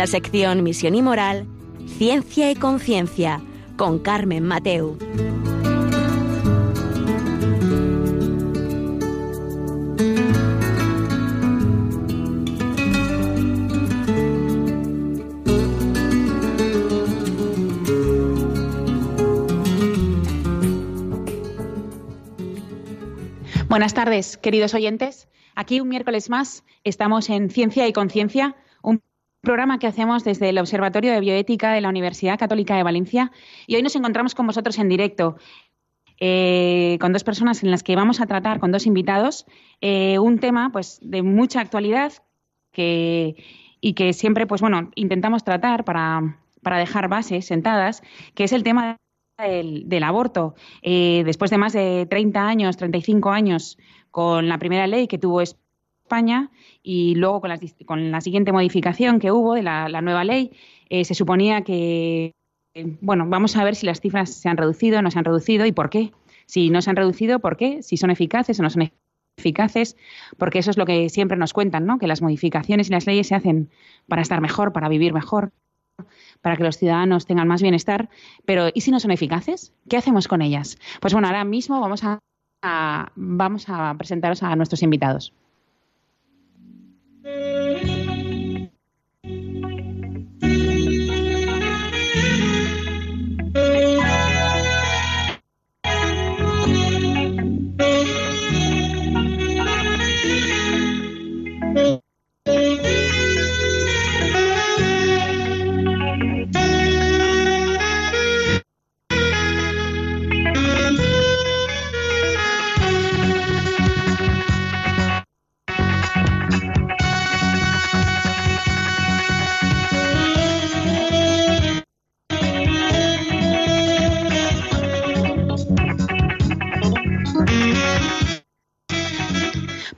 La sección Misión y Moral, Ciencia y Conciencia, con Carmen Mateu. Buenas tardes, queridos oyentes. Aquí un miércoles más estamos en Ciencia y Conciencia, programa que hacemos desde el Observatorio de Bioética de la Universidad Católica de Valencia. Y hoy nos encontramos con vosotros en directo, eh, con dos personas en las que vamos a tratar, con dos invitados, eh, un tema pues, de mucha actualidad y que siempre pues, bueno, intentamos tratar para, para dejar bases sentadas, que es el tema del, aborto. Eh, después de más de 30 años, 35 años, con la primera ley que tuvo y luego con la, con la siguiente modificación que hubo de la, nueva ley, eh, se suponía que, eh, bueno, vamos a ver si las cifras se han reducido, no se han reducido y por qué. Si no se han reducido, ¿por qué? Si son eficaces o no son eficaces, porque eso es lo que siempre nos cuentan, ¿no? Que las modificaciones y las leyes se hacen para estar mejor, para vivir mejor para que los ciudadanos tengan más bienestar, pero ¿y si no son eficaces? ¿Qué hacemos con ellas? Pues bueno, ahora mismo vamos a, vamos a presentaros a nuestros invitados. Mm-hmm.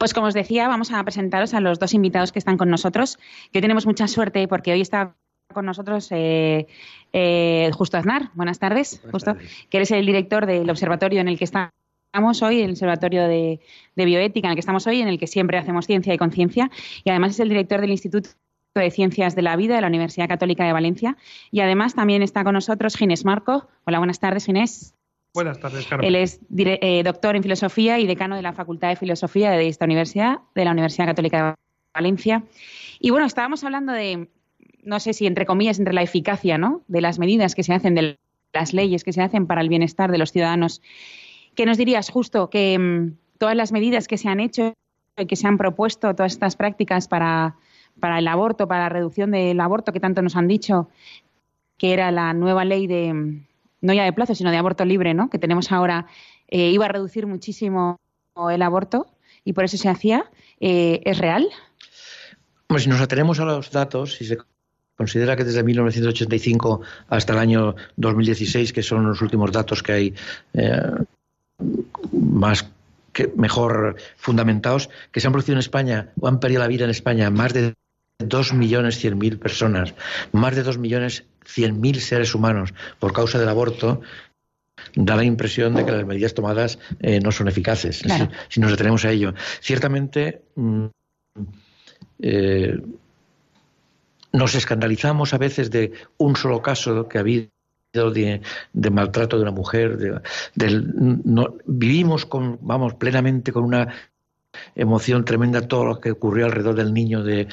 Pues como os decía, vamos a presentaros a los dos invitados que están con nosotros, que tenemos mucha suerte porque hoy está con nosotros eh, eh, Justo Aznar. Buenas tardes, Justo, que eres el director del observatorio en el que estamos hoy, el Observatorio de, Bioética en el que estamos hoy, en el que siempre hacemos ciencia y conciencia, y además es el director del Instituto de Ciencias de la Vida de la Universidad Católica de Valencia. Y además también está con nosotros Ginés Marco. Hola, buenas tardes, Ginés. Buenas tardes, Carmen. Él es eh, doctor en filosofía y decano de la Facultad de Filosofía de esta universidad, de la Universidad Católica de Valencia. Y bueno, estábamos hablando de, no sé si entre comillas, entre la eficacia ¿no? de las medidas que se hacen, de las leyes que se hacen para el bienestar de los ciudadanos. ¿Qué nos dirías justo que mm, todas las medidas que se han hecho y que se han propuesto, todas estas prácticas para, para el aborto, para la reducción del aborto que tanto nos han dicho, que era la nueva ley de no ya de plazo, sino de aborto libre, ¿no? que tenemos ahora, eh, iba a reducir muchísimo el aborto y por eso se hacía, eh, ¿es real? Pues si nos atenemos a los datos, si se considera que desde 1985 hasta el año 2016, que son los últimos datos que hay eh, más que mejor fundamentados, que se han producido en España o han perdido la vida en España más de dos millones cien mil personas, más de dos millones cien mil seres humanos por causa del aborto, da la impresión de que las medidas tomadas eh, no son eficaces, si, nos detenemos a ello. Ciertamente, mm, eh, nos escandalizamos a veces de un solo caso que ha habido de, maltrato de una mujer. vivimos con, vamos, plenamente con una emoción tremenda todo lo que ocurrió alrededor del niño de,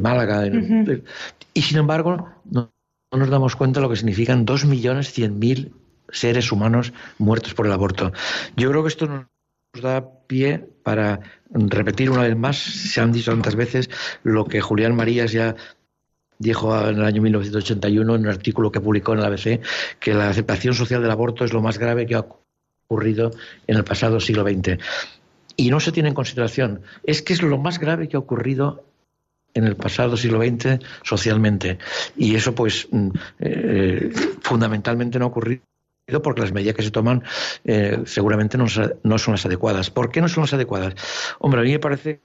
Málaga. y sin embargo, no, nos damos cuenta de lo que significan dos millones cien mil seres humanos muertos por el aborto. Yo creo que esto nos da pie para repetir una vez más, se han dicho tantas veces, lo que Julián Marías ya dijo en el año 1981 en un artículo que publicó en el ABC, que la aceptación social del aborto es lo más grave que ha ocurrido en el pasado siglo XX y no se tiene en consideración. Es que es lo más grave que ha ocurrido en el pasado siglo XX socialmente. Y eso, pues, mm, eh, fundamentalmente no ha ocurrido porque las medidas que se toman eh, seguramente no, no, son las adecuadas. ¿Por qué no son las adecuadas? Hombre, a mí me parece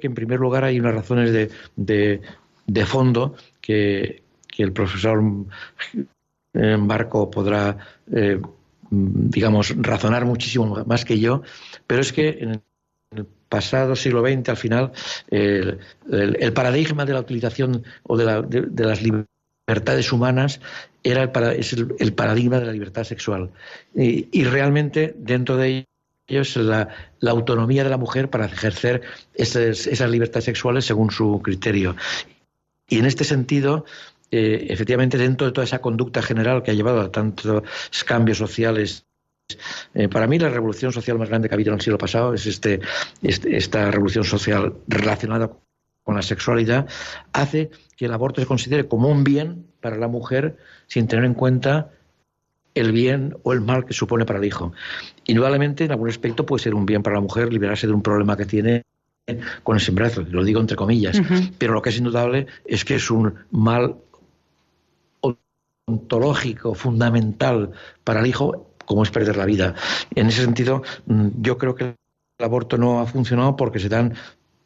que en primer lugar hay unas razones de, de, de fondo que, que, el profesor Barco podrá, eh, digamos, razonar muchísimo más que yo, pero es que en pasado siglo XX, al final, el, paradigma de la utilización o de, las libertades humanas era el, es el, paradigma de la libertad sexual. Y, realmente, dentro de ello, es la, autonomía de la mujer para ejercer esas, esas libertades sexuales según su criterio. Y en este sentido, eh, efectivamente, dentro de toda esa conducta general que ha llevado a tantos cambios sociales eh, para mí la revolución social más grande que ha habido en el siglo pasado es este, este, esta revolución social relacionada con la sexualidad, hace que el aborto se considere como un bien para la mujer sin tener en cuenta el bien o el mal que supone para el hijo. Indudablemente, en algún aspecto puede ser un bien para la mujer liberarse de un problema que tiene con el embarazo, lo digo entre comillas, pero lo que es indudable es que es un mal ontológico fundamental para el hijo como es perder la vida. En ese sentido, mm, yo creo que el aborto no ha funcionado porque se dan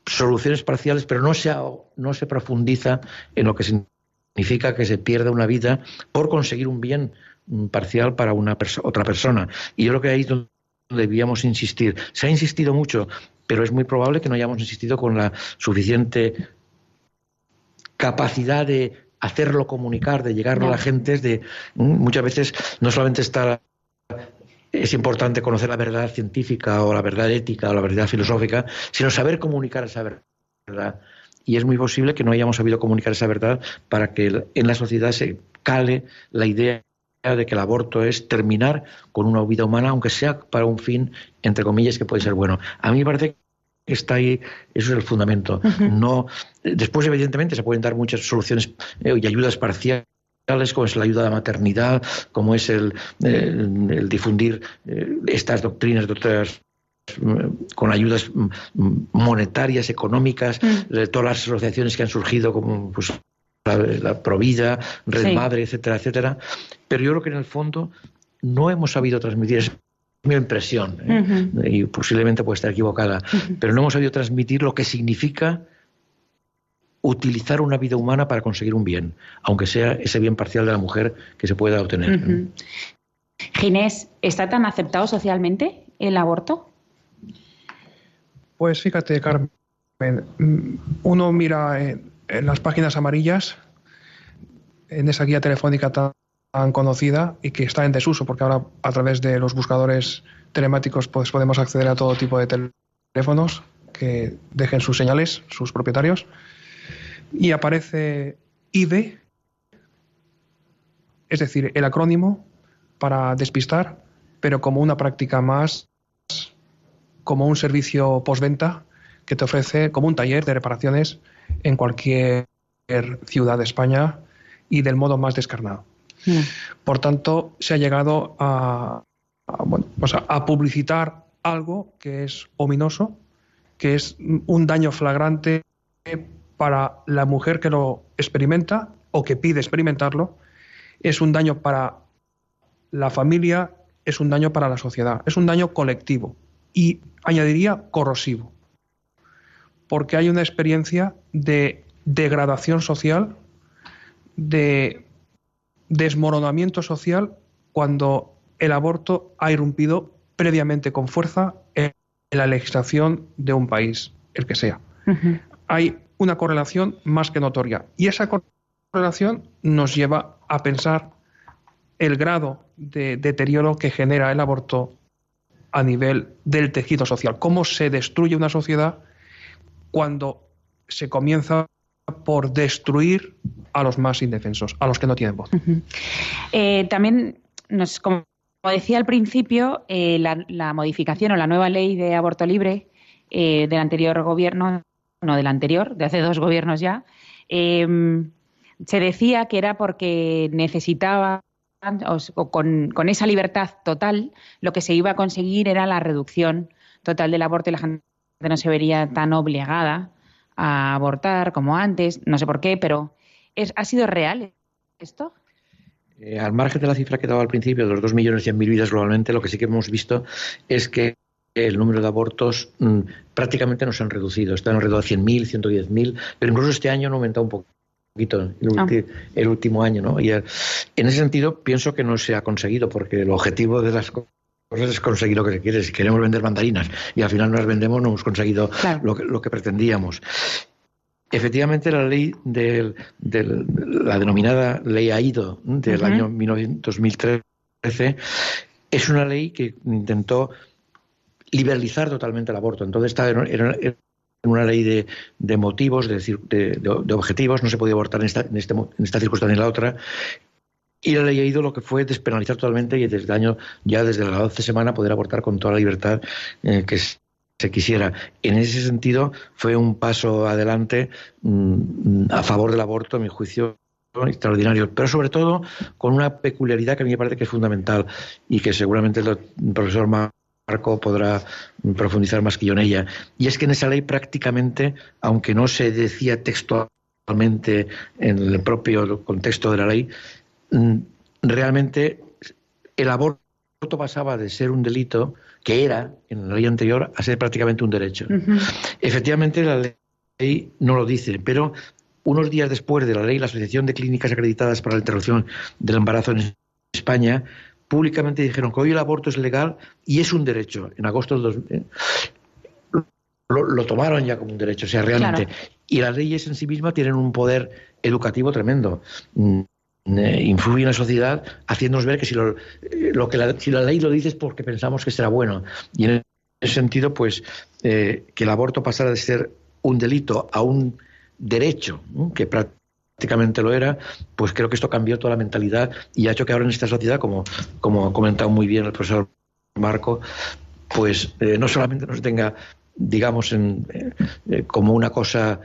soluciones parciales, pero no se, no se profundiza en lo que significa que se pierda una vida por conseguir un bien mm, parcial para una otra persona. Y yo creo que ahí es donde debíamos insistir. Se ha insistido mucho, pero es muy probable que no hayamos insistido con la suficiente capacidad de hacerlo comunicar, de llegar a la gente, de mm, muchas veces no solamente está es importante conocer la verdad científica o la verdad ética o la verdad filosófica, sino saber comunicar esa verdad. Y es muy posible que no hayamos sabido comunicar esa verdad para que en la sociedad se cale la idea de que el aborto es terminar con una vida humana, aunque sea para un fin, entre comillas, que puede ser bueno. A mí me parece que está ahí, eso es el fundamento. No, después, evidentemente, se pueden dar muchas soluciones eh, y ayudas parciales como es la ayuda a la maternidad, como es el, difundir eh, estas doctrinas de otras mm, con ayudas mm, monetarias, económicas, mm. todas las asociaciones que han surgido, como pues, la, Provida, Red Madre, etcétera, etcétera. Pero yo creo que en el fondo no hemos sabido transmitir, es mi impresión, ¿eh? y posiblemente puede estar equivocada, pero no hemos sabido transmitir lo que significa utilizar una vida humana para conseguir un bien, aunque sea ese bien parcial de la mujer que se pueda obtener. Ginés, ¿está tan aceptado socialmente el aborto? Pues fíjate, Carmen, uno mira en, las páginas amarillas, en esa guía telefónica tan, conocida y que está en desuso, porque ahora a través de los buscadores telemáticos pues, podemos acceder a todo tipo de teléfonos que dejen sus señales, sus propietarios y aparece IDE, es decir, el acrónimo para despistar, pero como una práctica más, como un servicio postventa que te ofrece como un taller de reparaciones en cualquier ciudad de España y del modo más descarnado. Mm. Por tanto, se ha llegado a, pues a publicitar algo que es ominoso, que es un daño flagrante para la mujer que lo experimenta o que pide experimentarlo, es un daño para la familia, es un daño para la sociedad, es un daño colectivo y añadiría corrosivo, porque hay una experiencia de degradación social, de desmoronamiento social cuando el aborto ha irrumpido previamente con fuerza en la legislación de un país, el que sea. Hay una correlación más que notoria. Y esa correlación nos lleva a pensar el grado de deterioro que genera el aborto a nivel del tejido social. Cómo se destruye una sociedad cuando se comienza por destruir a los más indefensos, a los que no tienen voz. Eh, también, nos, como decía al principio, eh, la, modificación o la nueva ley de aborto libre eh, del anterior gobierno no del anterior, de hace dos gobiernos ya, em, se decía que era porque necesitaba, o con, esa libertad total, lo que se iba a conseguir era la reducción total del aborto y la gente no se vería tan obligada a abortar como antes, no sé por qué, pero ¿es, ¿ha sido real esto? Eh, al margen de la cifra que daba al principio, de los dos millones y mil vidas globalmente, lo que sí que hemos visto es que el número de abortos mm, prácticamente no se han reducido. Están alrededor de 100.000, 110.000, pero incluso este año han aumentado un poquito el, ah. el último año. ¿no? Y eh, en ese sentido pienso que no se ha conseguido, porque el objetivo de las es conseguir lo que quieres. Si queremos vender mandarinas y al final no las vendemos, no hemos conseguido lo, que, lo que pretendíamos. Efectivamente, la ley de la denominada ley AIDO del año 2013 es una ley que intentó liberalizar totalmente el aborto. Entonces era, una ley de, motivos, de, de, objetivos, no se podía abortar en esta, en, este, en esta circunstancia ni en la otra, y la ley ha ido lo que fue despenalizar totalmente y desde el año, ya desde la 12 semana, poder abortar con toda la libertad eh, que se quisiera. En ese sentido, fue un paso adelante mm, a favor del aborto, a mi juicio, extraordinario, pero sobre todo con una peculiaridad que a mí me parece que es fundamental y que seguramente el profesor Marco podrá profundizar más que yo en ella. Y es que en esa ley prácticamente, aunque no se decía textualmente en el propio contexto de la ley, Mm, realmente el aborto pasaba de ser un delito, que era en la ley anterior, a ser prácticamente un derecho. Efectivamente, la ley no lo dice, pero unos días después de la ley, la Asociación de Clínicas Acreditadas para la Interrupción del Embarazo en España públicamente dijeron que hoy el aborto es legal y es un derecho. En agosto del 2000, lo, tomaron ya como un derecho, o sea, realmente. Y las leyes en sí mismas tienen un poder educativo tremendo. Mm, eh, influye en la sociedad haciéndonos ver que si lo, eh, que la, si la ley lo dice es porque pensamos que será bueno. Y en ese sentido, pues eh, que el aborto pasara de ser un delito a un derecho, que prácticamente lo era, pues creo que esto cambió toda la mentalidad y ha hecho que ahora en esta sociedad, como, como ha comentado muy bien el profesor Marco, pues no solamente nos tenga digamos, en, como una cosa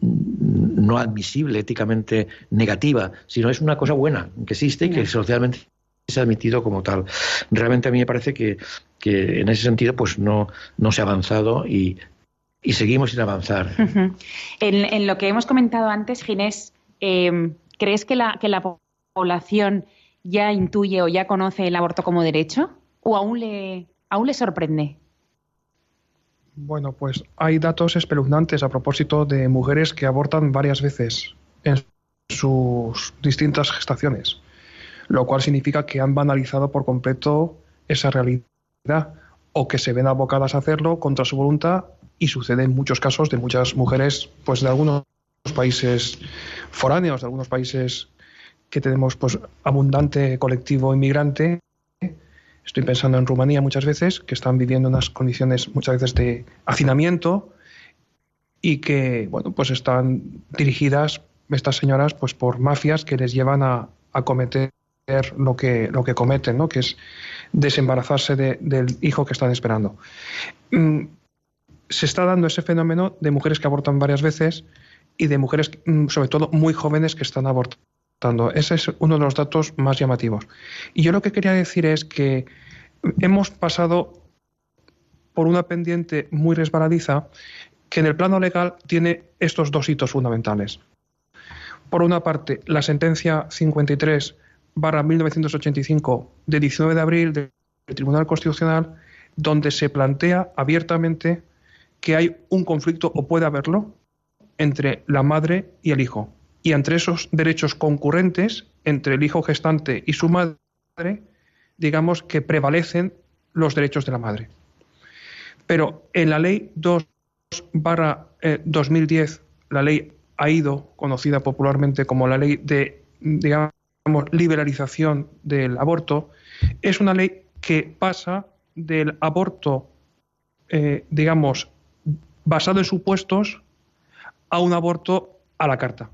no admisible, éticamente negativa, sino es una cosa buena, que existe y que socialmente se ha admitido como tal. Realmente a mí me parece que, en ese sentido pues no, no se ha avanzado y, seguimos sin avanzar. en, lo que hemos comentado antes, Ginés, em, ¿crees que la, que la población ya intuye o ya conoce el aborto como derecho? ¿O aún le, aún le sorprende? Bueno, pues hay datos espeluznantes a propósito de mujeres que abortan varias veces en sus distintas gestaciones, lo cual significa que han banalizado por completo esa realidad o que se ven abocadas a hacerlo contra su voluntad y sucede en muchos casos de muchas mujeres pues de algunos países foráneos, de algunos países que tenemos pues abundante colectivo inmigrante Estoy pensando en Rumanía muchas veces, que están viviendo unas condiciones muchas veces de hacinamiento y que, bueno, pues están dirigidas estas señoras pues por mafias que les llevan a, cometer lo que, lo que cometen, ¿no? que es desembarazarse del hijo que están esperando. Se está dando ese fenómeno de mujeres que abortan varias veces y de mujeres, mm, sobre todo muy jóvenes, que están abortando ese es uno de los datos más llamativos. Y yo lo que quería decir es que hemos pasado por una pendiente muy resbaladiza que en el plano legal tiene estos dos hitos fundamentales. Por una parte, la sentencia 53 barra 1985 de 19 de abril del Tribunal Constitucional, donde se plantea abiertamente que hay un conflicto, o puede haberlo, entre la madre y el hijo y entre esos derechos concurrentes entre el hijo gestante y su madre, digamos que prevalecen los derechos de la madre. Pero en la ley 2 barra 2010, eh, la ley AIDO, conocida popularmente como la ley de, digamos, liberalización del aborto, es una ley que pasa del aborto, eh, digamos, basado en supuestos a un aborto a la carta.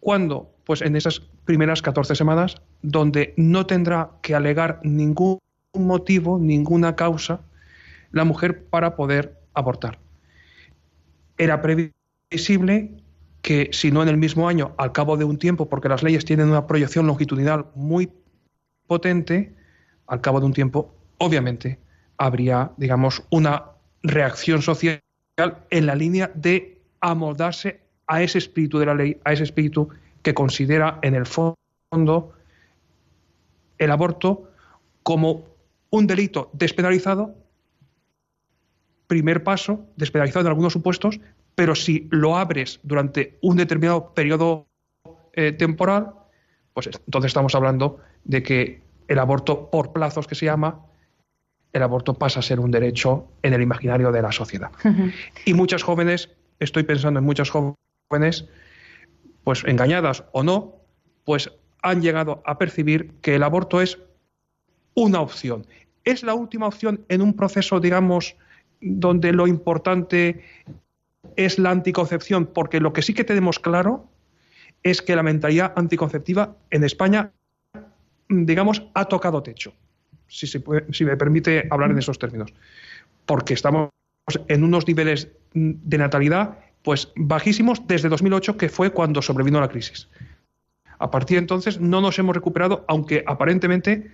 ¿Cuándo? Pues en esas primeras 14 semanas, donde no tendrá que alegar ningún motivo, ninguna causa, la mujer para poder abortar. Era previsible que, si no en el mismo año, al cabo de un tiempo, porque las leyes tienen una proyección longitudinal muy potente, al cabo de un tiempo, obviamente, habría, digamos, una reacción social en la línea de amoldarse a ese espíritu de la ley, a ese espíritu que considera en el fondo el aborto como un delito despenalizado, primer paso, despenalizado en algunos supuestos, pero si lo abres durante un determinado periodo eh, temporal, pues entonces estamos hablando de que el aborto por plazos que se llama, el aborto pasa a ser un derecho en el imaginario de la sociedad. Y muchas jóvenes, estoy pensando en muchas jóvenes, pues engañadas o no, pues han llegado a percibir que el aborto es una opción. Es la última opción en un proceso, digamos, donde lo importante es la anticoncepción, porque lo que sí que tenemos claro es que la mentalidad anticonceptiva en España, digamos, ha tocado techo si, si me permite hablar en esos términos, porque estamos en unos niveles de natalidad pues bajísimos desde 2008, que fue cuando sobrevino la crisis. A partir de entonces no nos hemos recuperado, aunque aparentemente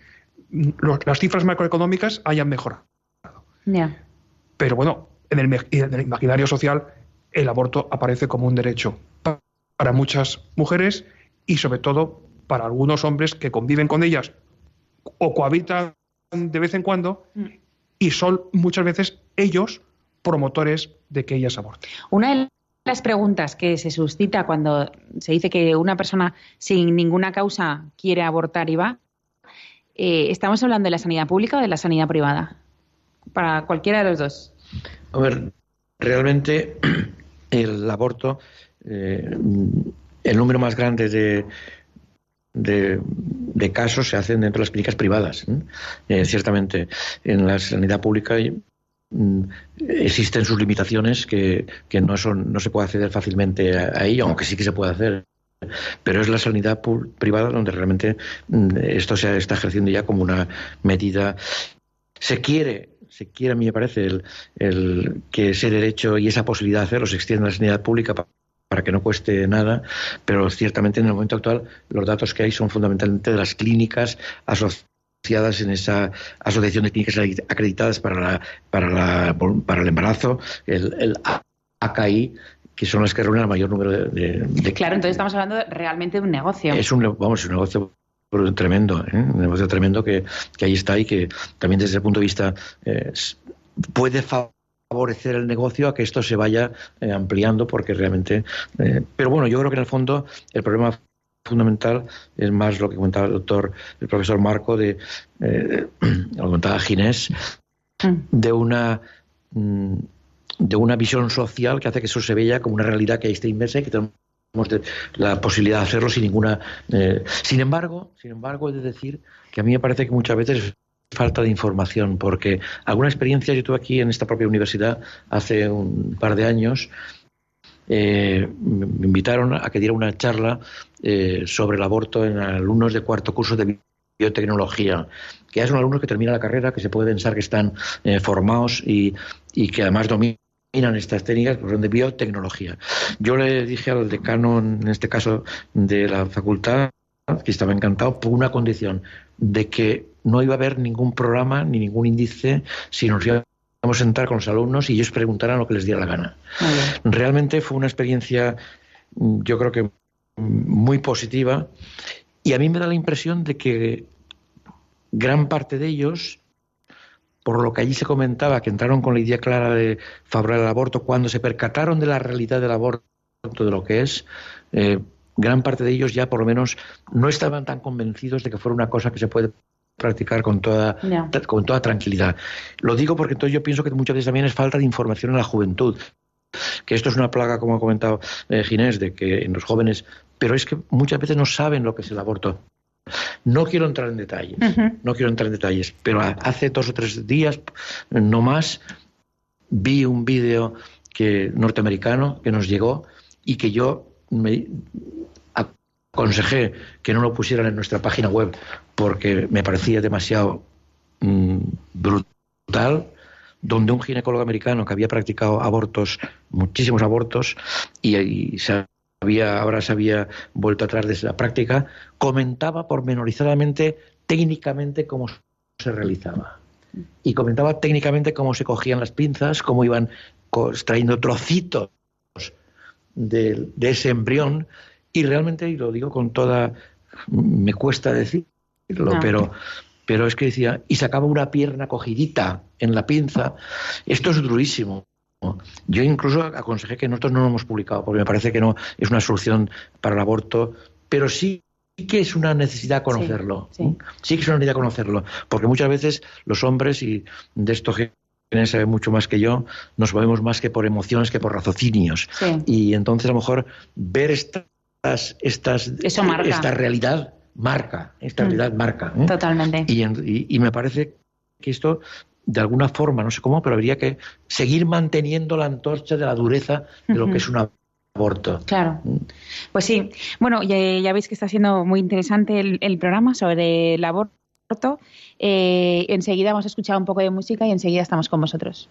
las cifras macroeconómicas hayan mejorado. Pero bueno, en el, en el, imaginario social el aborto aparece como un derecho para muchas mujeres y sobre todo para algunos hombres que conviven con ellas o cohabitan de vez en cuando mm. y son muchas veces ellos promotores de que ellas aborten. Una de las preguntas que se suscita cuando se dice que una persona sin ninguna causa quiere abortar y va, eh, ¿estamos hablando de la sanidad pública o de la sanidad privada? Para cualquiera de los dos. A ver, realmente el aborto, eh, el número más grande de, de, casos se hacen dentro de las clínicas privadas. Eh, ciertamente, en la sanidad pública mm, existen sus limitaciones que, no, son, no se puede acceder fácilmente a, ello, aunque sí que se puede hacer. Pero es la sanidad privada donde realmente mm, esto se está ejerciendo ya como una medida. Se quiere se quiere, a mí me parece, el, el, que ese derecho y esa posibilidad de hacerlo se extienda a la sanidad pública para que no cueste nada, pero ciertamente en el momento actual los datos que hay son fundamentalmente de las clínicas asociadas en esa asociación de clínicas acreditadas para, la, para, la, para el embarazo, el, el AKI, que son las que reúnen el mayor número de, Claro, entonces estamos hablando realmente de un negocio. Es un, vamos, un negocio tremendo, ¿eh? un negocio tremendo que, que, ahí está y que también desde el punto de vista eh, puede favorecer el negocio a que esto se vaya eh, ampliando porque realmente eh, pero bueno yo creo que en el fondo el problema fundamental es más lo que comentaba el doctor el profesor Marco de eh, lo comentaba Ginés mm. de una mm, de una visión social que hace que eso se vea como una realidad que ahí está inmersa y que tenemos la posibilidad de hacerlo sin ninguna sin embargo sin embargo he de decir que a mí me parece que muchas veces falta de información, porque alguna experiencia yo tuve aquí en esta propia universidad hace un par de años. Eh, me invitaron a que diera una charla eh, sobre el aborto en alumnos de cuarto curso de biotecnología, que ya son alumnos que terminan la carrera, que se puede pensar que están eh, formados y, y, que además dominan estas técnicas de biotecnología. Yo le dije al decano, en este caso de la facultad, que estaba encantado por una condición de que no iba a haber ningún programa ni ningún índice si nos íbamos a sentar con los alumnos y ellos preguntaran lo que les diera la gana. Realmente fue una experiencia, yo creo que muy positiva y a mí me da la impresión de que gran parte de ellos, por lo que allí se comentaba, que entraron con la idea clara de favorecer el aborto, cuando se percataron de la realidad del aborto, de lo que es, eh, gran parte de ellos ya por lo menos no estaban tan convencidos de que fuera una cosa que se puede practicar con toda, con toda tranquilidad. Lo digo porque entonces yo pienso que muchas veces también es falta de información en la juventud. Que esto es una plaga, como ha comentado eh, Ginés, de que en los jóvenes, pero es que muchas veces no saben lo que es el aborto. No quiero entrar en detalles, no quiero entrar en detalles, pero hace dos o tres días, no más, vi un vídeo que, norteamericano que nos llegó y que yo me aconsejé que no lo pusieran en nuestra página web porque me parecía demasiado mm, brutal, donde un ginecólogo americano que había practicado abortos, muchísimos abortos, y, había, ahora se había vuelto atrás de esa práctica, comentaba pormenorizadamente, técnicamente, cómo se realizaba. Y comentaba técnicamente cómo se cogían las pinzas, cómo iban extrayendo trocitos de, ese embrión y realmente, y lo digo con toda, me cuesta decirlo, pero, pero es que decía, y sacaba una pierna cogidita en la pinza, esto es durísimo. Yo incluso aconsejé que nosotros no lo hemos publicado, porque me parece que no es una solución para el aborto, pero sí que es una necesidad conocerlo. Sí, que es una necesidad conocerlo. Porque muchas veces los hombres, y de esto que sabe mucho más que yo, nos movemos más que por emociones que por raciocinios. Y entonces a lo mejor ver estas, estas, esta realidad marca, esta mm. realidad marca. ¿eh? Totalmente. Y, me parece que esto, de alguna forma, no sé cómo, pero habría que seguir manteniendo la antorcha de la dureza de lo que es una aborto. Claro. Mm. Pues sí. Bueno, ya, veis que está siendo muy interesante el, programa sobre el aborto. Eh, enseguida vamos a escuchar un poco de música y enseguida estamos con vosotros.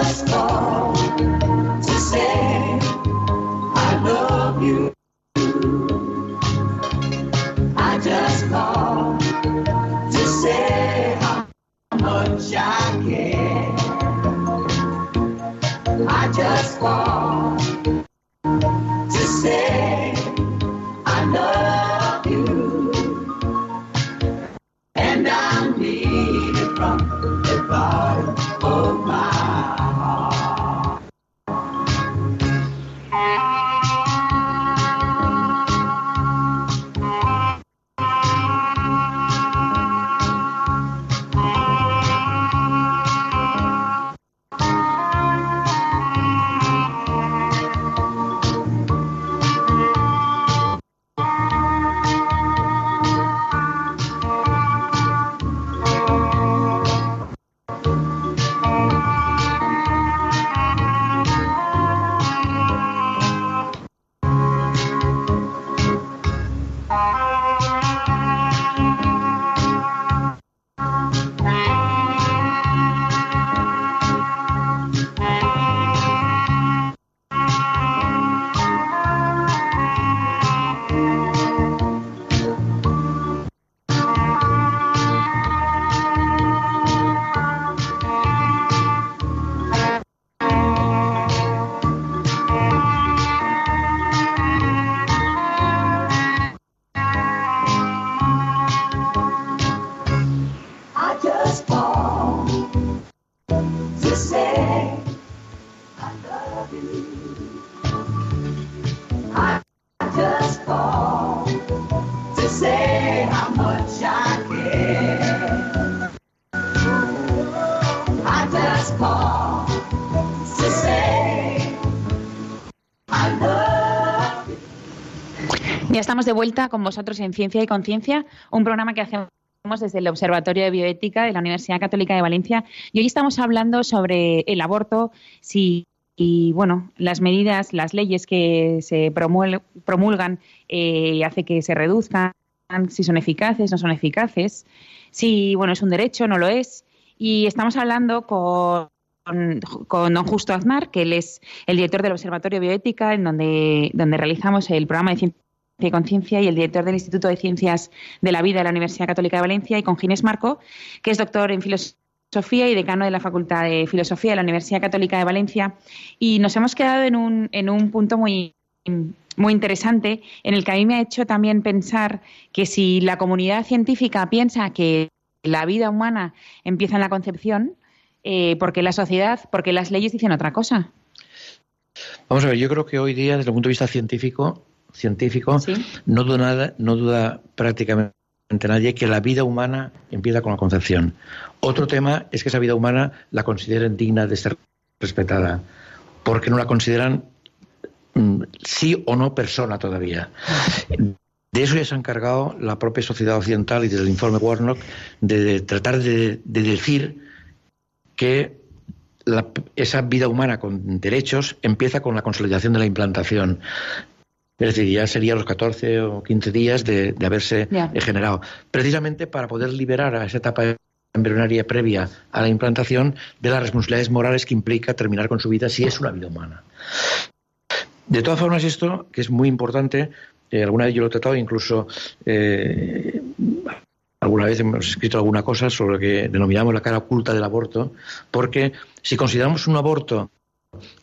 us to say, I love you. I just called to say how much I. estamos de vuelta con vosotros en Ciencia y Conciencia, un programa que hacemos desde el Observatorio de Bioética de la Universidad Católica de Valencia. Y hoy estamos hablando sobre el aborto, si y bueno, las medidas, las leyes que se promulgan eh, hace que se reduzcan, si son eficaces, no son eficaces, si bueno es un derecho, no lo es. Y estamos hablando con, con, don Justo Aznar, que él es el director del Observatorio Bioética, en donde, donde realizamos el programa de ciencia Conciencia y el director del Instituto de Ciencias de la Vida de la Universidad Católica de Valencia, y con Ginés Marco, que es doctor en filosofía y decano de la Facultad de Filosofía de la Universidad Católica de Valencia. Y nos hemos quedado en un, en un punto muy, muy interesante, en el que a mí me ha hecho también pensar que si la comunidad científica piensa que la vida humana empieza en la concepción, eh, porque la sociedad, porque las leyes dicen otra cosa. Vamos a ver, yo creo que hoy día, desde el punto de vista científico, científico, no duda nada, no duda prácticamente nadie que la vida humana empieza con la concepción. Otro tema es que esa vida humana la consideren digna de ser respetada, porque no la consideran mm, sí o no persona todavía. De eso ya se ha encargado la propia sociedad occidental y desde el informe Warnock de, tratar de, decir que esa vida humana con derechos empieza con la consolidación de la implantación. Es decir, ya sería los 14 o 15 días de, haberse generado. Precisamente para poder liberar a esa etapa embrionaria previa a la implantación de las responsabilidades morales que implica terminar con su vida si es una vida humana. De todas formas, esto, que es muy importante, eh, alguna vez yo lo he tratado, incluso eh, alguna vez hemos escrito alguna cosa sobre lo que denominamos la cara oculta del aborto, porque si consideramos un aborto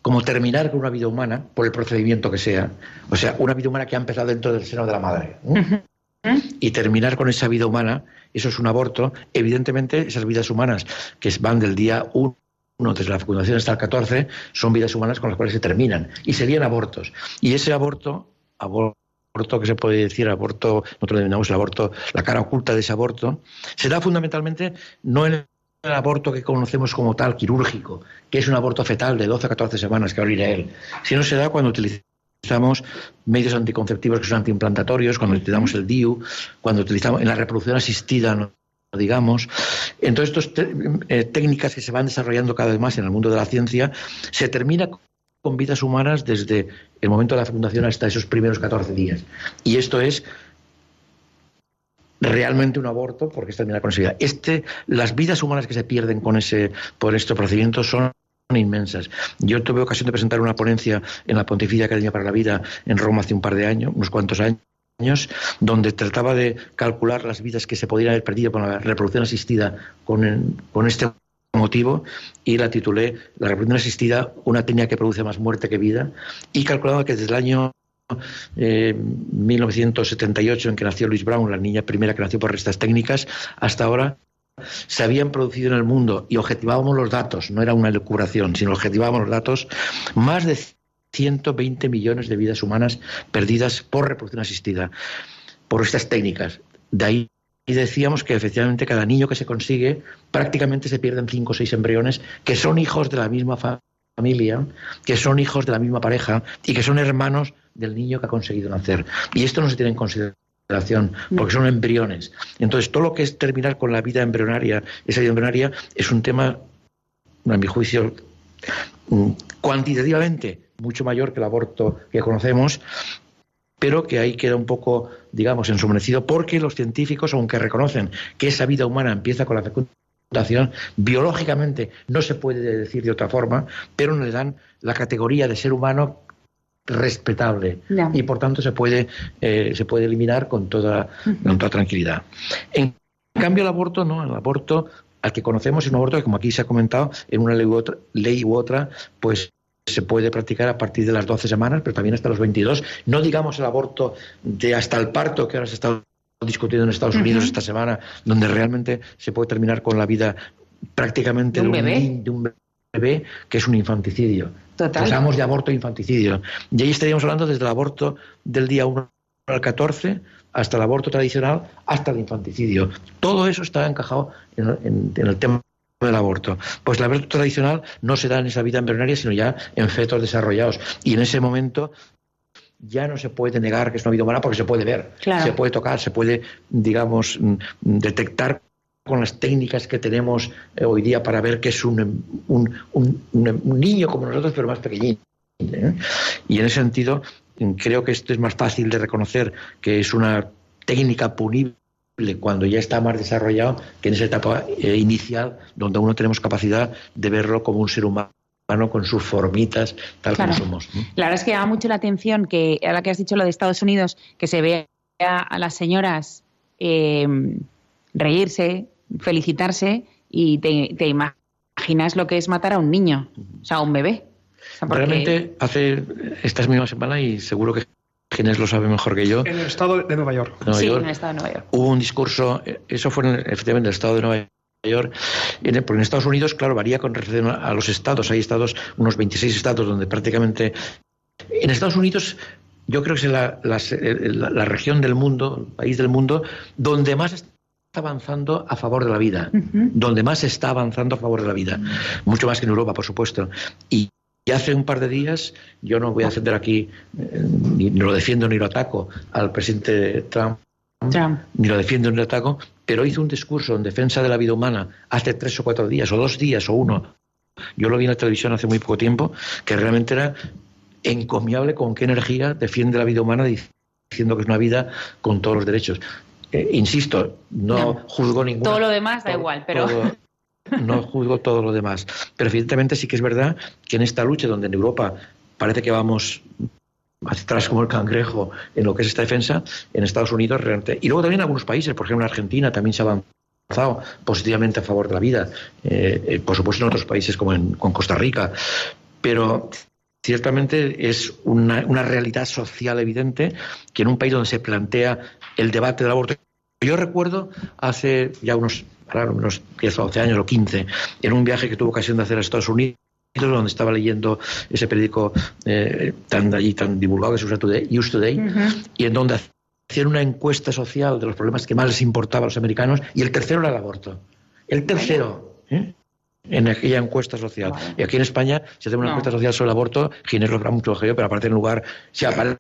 como terminar con una vida humana, por el procedimiento que sea. O sea, una vida humana que ha empezado dentro del seno de la madre. Y terminar con esa vida humana, eso es un aborto. Evidentemente, esas vidas humanas que van del día 1 desde la fecundación hasta el 14, son vidas humanas con las cuales se terminan. Y serían abortos. Y ese aborto, aborto que se puede decir aborto, nosotros denominamos el aborto, la cara oculta de ese aborto, se da fundamentalmente no en el aborto que conocemos como tal, quirúrgico, que es un aborto fetal de 12 a 14 semanas, que ahora él, sino se da cuando utilizamos medios anticonceptivos que son antiimplantatorios, cuando utilizamos el DIU, cuando utilizamos en la reproducción asistida, digamos. Entonces, estas eh, técnicas que se van desarrollando cada vez más en el mundo de la ciencia, se termina con vidas humanas desde el momento de la fecundación hasta esos primeros 14 días. Y esto es realmente un aborto porque está termina con esa Este, las vidas humanas que se pierden con ese, por este procedimiento son inmensas. Yo tuve ocasión de presentar una ponencia en la Pontificia Academia para la Vida en Roma hace un par de años, unos cuantos años, donde trataba de calcular las vidas que se podrían haber perdido con la reproducción asistida con, con este motivo y la titulé La reproducción asistida, una técnica que produce más muerte que vida y calculaba que desde el año 1978 eh, en que nació Louise Brown, la niña primera que nació por estas técnicas, hasta ahora se habían producido en el mundo y objetivábamos los datos, no era una elucubración, sino objetivábamos los datos, más de 120 millones de vidas humanas perdidas por reproducción asistida, por estas técnicas. De ahí decíamos que efectivamente cada niño que se consigue prácticamente se pierden 5 o 6 embriones que son hijos de la misma familia, que son hijos de la misma pareja y que son hermanos del niño que ha conseguido nacer. Y esto no se tiene en consideración porque son embriones. Entonces, todo lo que es terminar con la vida embrionaria, esa vida embrionaria, es un tema, a mi juicio, mm, cuantitativamente mucho mayor que el aborto que conocemos, pero que ahí queda un poco, digamos, ensombrecido porque los científicos, aunque reconocen que esa vida humana empieza con la fecundación, biológicamente no se puede decir de otra forma, pero no le dan la categoría de ser humano respetable y por tanto se puede, eh, se puede eliminar con toda, con toda tranquilidad. En cambio el aborto no, el aborto al que conocemos es un aborto que como aquí se ha comentado en una ley u otra, ley u otra pues se puede practicar a partir de las 12 semanas, pero también hasta los 22. No digamos el aborto de hasta el parto que ahora se está discutiendo en Estados Unidos esta semana, donde realmente se puede terminar con la vida prácticamente de un, de un bebé, que es un infanticidio. Hablamos de aborto e infanticidio. Y ahí estaríamos hablando desde el aborto del día 1 al 14 hasta el aborto tradicional, hasta el infanticidio. Todo eso está encajado en, el tema del aborto. Pues el aborto tradicional no se da en esa vida embrionaria, sino ya en fetos desarrollados. Y en ese momento ya no se puede negar que es una vida humana porque se puede ver, se puede tocar, se puede, digamos, mm, detectar con las técnicas que tenemos eh, hoy día para ver que es un, un, niño como nosotros, pero más pequeñito. ¿eh? Y en ese sentido, creo que esto es más fácil de reconocer que es una técnica punible cuando ya está más desarrollado que en esa etapa eh, inicial donde aún no tenemos capacidad de verlo como un ser humano con sus formitas, tal como somos. La verdad es que llama mucho la atención que, ahora que has dicho lo de Estados Unidos, que se ve a, las señoras reírse, felicitarse y te, imaginas lo que es matar a un niño, o sea, a un bebé. Realmente hace esta misma semana y seguro que Ginés lo sabe mejor que yo. En el estado de Nueva York. sí, en el estado de Nueva York. Hubo un discurso, eso fue efectivamente en el estado de Nueva York, porque en Estados Unidos, claro, varía con relación a los estados. Hay estados, unos 26 estados donde prácticamente... En Estados Unidos yo creo que es la, la, región del mundo, el país del mundo, donde más está avanzando a favor de la vida, donde más está avanzando a favor de la vida, mucho más que en Europa, por supuesto. Y, hace un par de días, yo no voy a defender aquí, eh, ni, lo defiendo ni lo ataco al presidente Trump, ni lo defiendo ni lo ataco, pero hizo un discurso en defensa de la vida humana hace tres o cuatro días, o dos días, o uno. Yo lo vi en la televisión hace muy poco tiempo, que realmente era encomiable con qué energía defiende la vida humana diciendo que es una vida con todos los derechos. Eh, insisto, no, juzgo ninguna. Todo lo demás da igual, pero. no juzgo todo lo demás. Pero evidentemente sí que es verdad que en esta lucha, donde en Europa parece que vamos hacia atrás como el cangrejo en lo que es esta defensa, en Estados Unidos realmente. Y luego también en algunos países, por ejemplo en Argentina también se ha avanzado positivamente a favor de la vida. Eh, eh, por supuesto en otros países como en con Costa Rica. Pero ciertamente es una, realidad social evidente que en un país donde se plantea el debate del aborto. Yo recuerdo hace ya unos, unos 10 o 12 años o 15, en un viaje que tuve ocasión de hacer a Estados Unidos, donde estaba leyendo ese periódico eh, tan allí tan divulgado que es USA Today, y en donde hacían una encuesta social de los problemas que más les importaba a los americanos, y el tercero era el aborto. El tercero. ¿eh? en aquella encuesta social. Y aquí en España, si hacemos una encuesta social sobre el aborto, Ginés lo habrá mucho mejor, pero aparte en lugar, si aparece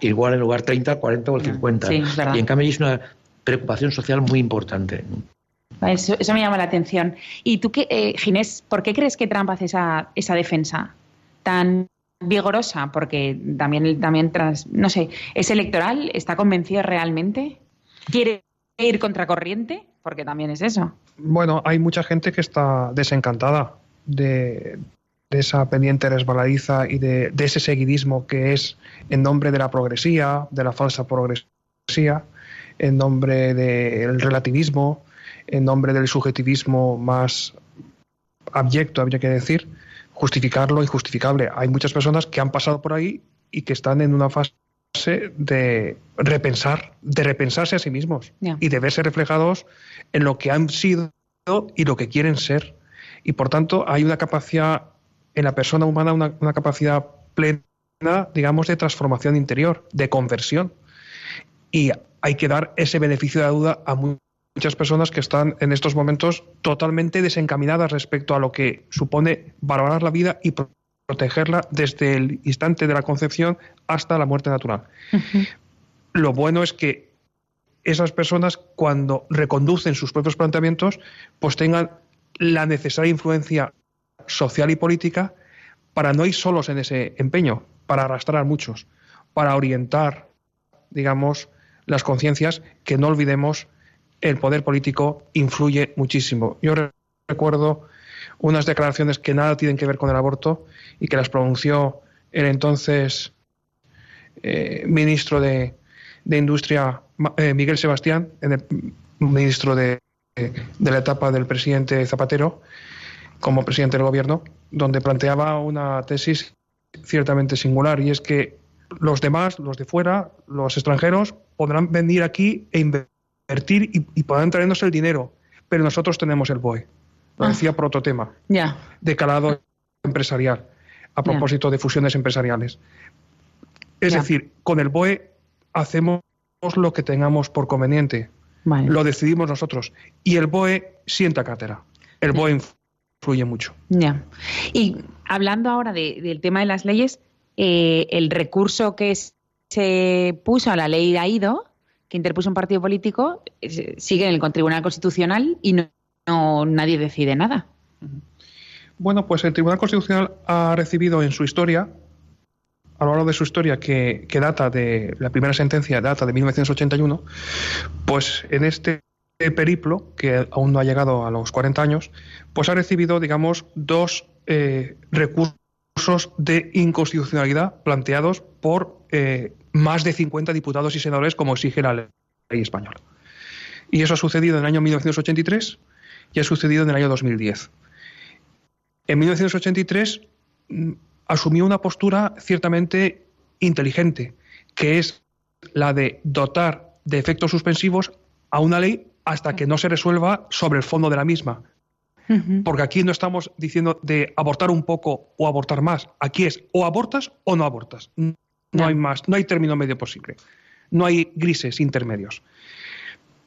igual en lugar 30, 40 o el 50. y en cambio es una preocupación social muy importante. Eso, me llama la atención. ¿Y tú, qué, eh, Ginés, por qué crees que Trump hace esa, esa defensa tan vigorosa? Porque también, también tras, no sé, ¿es electoral? ¿Está convencido realmente? ¿Quiere ir contracorriente? Porque también es eso. Bueno, hay mucha gente que está desencantada de, esa pendiente resbaladiza y de, ese seguidismo que es en nombre de la progresía, de la falsa progresía, en nombre del relativismo, en nombre del subjetivismo más abyecto, habría que decir, justificar lo injustificable. Hay muchas personas que han pasado por ahí y que están en una fase de repensar, de repensarse a sí mismos y de verse reflejados en lo que han sido y lo que quieren ser. Y por tanto hay una capacidad en la persona humana, una, una capacidad plena, digamos, de transformación interior, de conversión. Y hay que dar ese beneficio de la duda a muchas personas que están en estos momentos totalmente desencaminadas respecto a lo que supone valorar la vida y protegerla desde el instante de la concepción hasta la muerte natural. Lo bueno es que esas personas, cuando reconducen sus propios planteamientos, pues tengan la necesaria influencia social y política para no ir solos en ese empeño, para arrastrar a muchos, para orientar, digamos, las conciencias, que no olvidemos, el poder político influye muchísimo. Yo recuerdo unas declaraciones que nada tienen que ver con el aborto y que las pronunció el entonces eh, ministro de, Industria, eh, Miguel Sebastián, el ministro de, de la etapa del presidente Zapatero, como presidente del gobierno, donde planteaba una tesis ciertamente singular y es que los demás, los de fuera, los extranjeros, podrán venir aquí e invertir y, y podrán traernos el dinero, pero nosotros tenemos el BOE. Lo ah. decía por otro tema, de calado empresarial, a propósito de fusiones empresariales. Es decir, con el BOE hacemos lo que tengamos por conveniente. Lo decidimos nosotros. Y el BOE sienta cátedra. El BOE influye mucho. Ya. Y hablando ahora del tema de las leyes, eh, el recurso que se puso a la ley de AIDO, que interpuso un partido político, eh, sigue en el Tribunal Constitucional y no no nadie decide nada. Bueno, pues el Tribunal Constitucional ha recibido en su historia, a lo largo de su historia, que, data de la primera sentencia, data de 1981, pues en este periplo, que aún no ha llegado a los 40 años, pues ha recibido, digamos, dos eh, recursos de inconstitucionalidad planteados por eh, más de 50 diputados y senadores, como exige la ley española. Y eso ha sucedido en el año 1983 y ha sucedido en el año 2010. En 1983 mm, asumió una postura ciertamente inteligente, que es la de dotar de efectos suspensivos a una ley hasta que no se resuelva sobre el fondo de la misma. Porque aquí no estamos diciendo de abortar un poco o abortar más. Aquí es o abortas o no abortas. No, hay más, no hay término medio posible. No hay grises intermedios.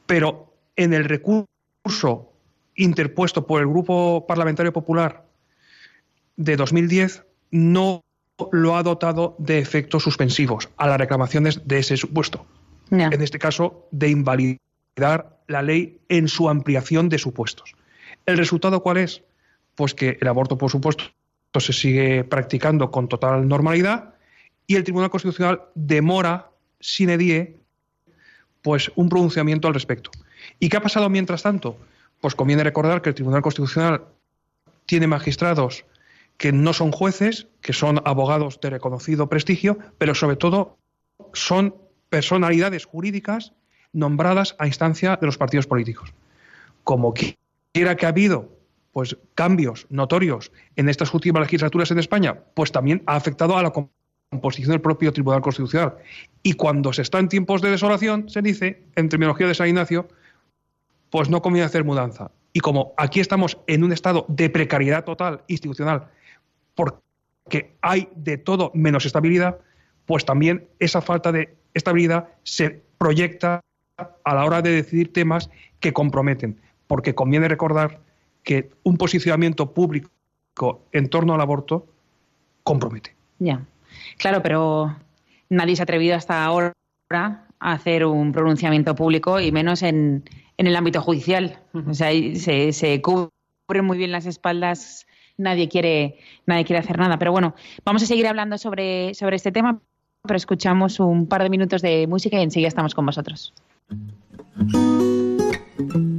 Pero en el recurso interpuesto por el Grupo Parlamentario Popular de 2010 no lo ha dotado de efectos suspensivos a las reclamaciones de ese supuesto. En este caso, de invalidar la ley en su ampliación de supuestos. ¿El resultado cuál es? Pues que el aborto, por supuesto, se sigue practicando con total normalidad y el Tribunal Constitucional demora, sine die, pues un pronunciamiento al respecto. ¿Y qué ha pasado mientras tanto? Pues conviene recordar que el Tribunal Constitucional tiene magistrados que no son jueces, que son abogados de reconocido prestigio, pero sobre todo son personalidades jurídicas nombradas a instancia de los partidos políticos. Como quiera que ha habido pues cambios notorios en estas últimas legislaturas en España, pues también ha afectado a la composición del propio Tribunal Constitucional. Y cuando se está en tiempos de desolación, se dice, en terminología de San Ignacio, pues no conviene hacer mudanza. Y como aquí estamos en un estado de precariedad total institucional, porque hay de todo menos estabilidad, pues también esa falta de estabilidad se proyecta a la hora de decidir temas que comprometen. Porque conviene recordar que un posicionamiento público en torno al aborto compromete. Ya, claro, pero nadie se ha atrevido hasta ahora a hacer un pronunciamiento público y menos en, en el ámbito judicial. O sea, se, se cubren muy bien las espaldas, nadie quiere, nadie quiere hacer nada. Pero bueno, vamos a seguir hablando sobre, sobre este tema, pero escuchamos un par de minutos de música y enseguida estamos con vosotros. thank you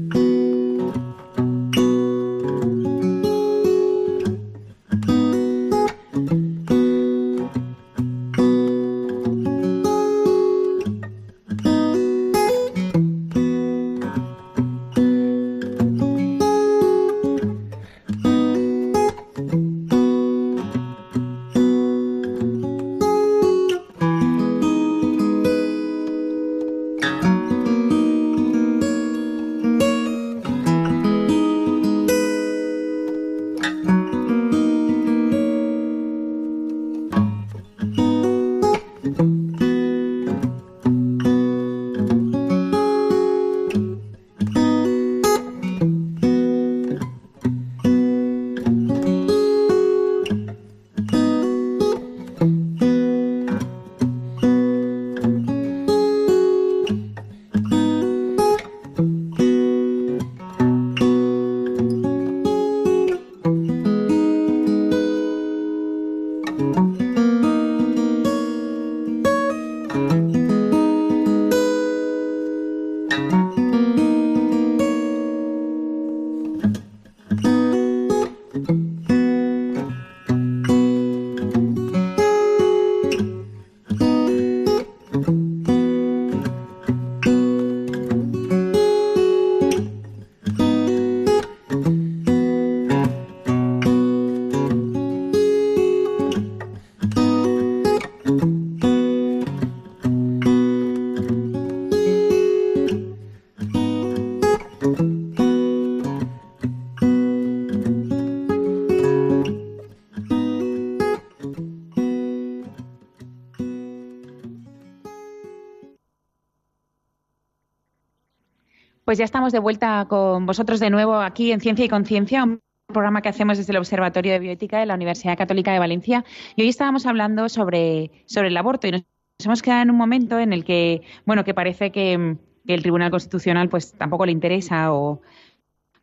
Pues ya estamos de vuelta con vosotros de nuevo aquí en Ciencia y Conciencia, un programa que hacemos desde el Observatorio de Bioética de la Universidad Católica de Valencia. Y hoy estábamos hablando sobre, sobre el aborto y nos hemos quedado en un momento en el que, bueno, que parece que, el Tribunal Constitucional pues tampoco le interesa o,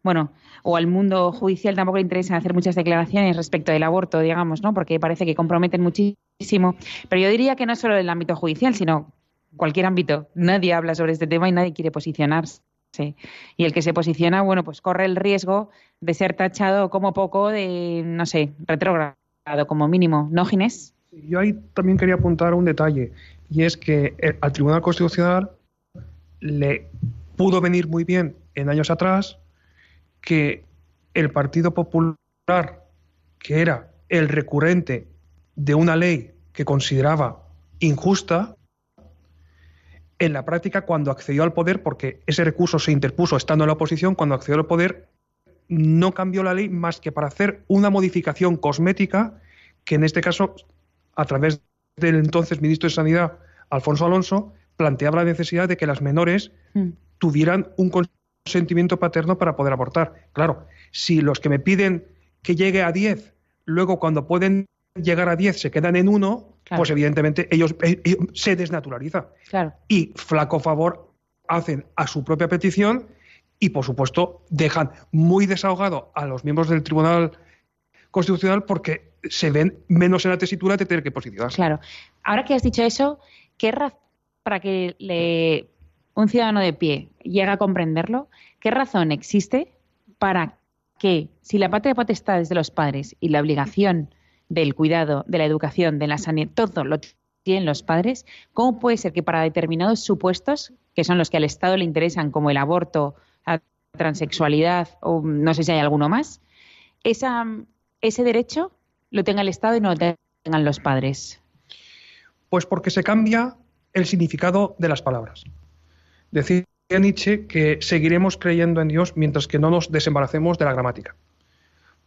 bueno, o al mundo judicial tampoco le interesa hacer muchas declaraciones respecto del aborto, digamos, ¿no? Porque parece que comprometen muchísimo. Pero yo diría que no solo en el ámbito judicial, sino cualquier ámbito. Nadie habla sobre este tema y nadie quiere posicionarse. Sí. Y el que se posiciona, bueno, pues corre el riesgo de ser tachado como poco de, no sé, retrógrado como mínimo, ¿no, Ginés? Yo ahí también quería apuntar un detalle, y es que eh, al Tribunal Constitucional le pudo venir muy bien en años atrás que el Partido Popular, que era el recurrente de una ley que consideraba injusta, en la práctica cuando accedió al poder, porque ese recurso se interpuso estando en la oposición, cuando accedió al poder no cambió la ley más que para hacer una modificación cosmética que en este caso, a través del entonces ministro de Sanidad, Alfonso Alonso, planteaba la necesidad de que las menores mm. tuvieran un consentimiento paterno para poder abortar. Claro, si los que me piden que llegue a 10, luego cuando pueden llegar a 10 se quedan en uno, pues evidentemente ellos, eh, eh, se desnaturaliza. Y flaco favor hacen a su propia petición y, por supuesto, dejan muy desahogado a los miembros del Tribunal Constitucional porque se ven menos en la tesitura de tener que posicionarse. Claro. Ahora que has dicho eso, ¿qué razón para que le, un ciudadano de pie llegue a comprenderlo? ¿Qué razón existe para que, si la patria potestad es de los padres y la obligación del cuidado, de la educación, de la sanidad, todo lo tienen los padres, ¿cómo puede ser que para determinados supuestos, que son los que al Estado le interesan, como el aborto, la transexualidad o no sé si hay alguno más, esa, ese derecho lo tenga el Estado y no lo tengan los padres? Pues porque se cambia el significado de las palabras. Decía Nietzsche que seguiremos creyendo en Dios mientras que no nos desembaracemos de la gramática.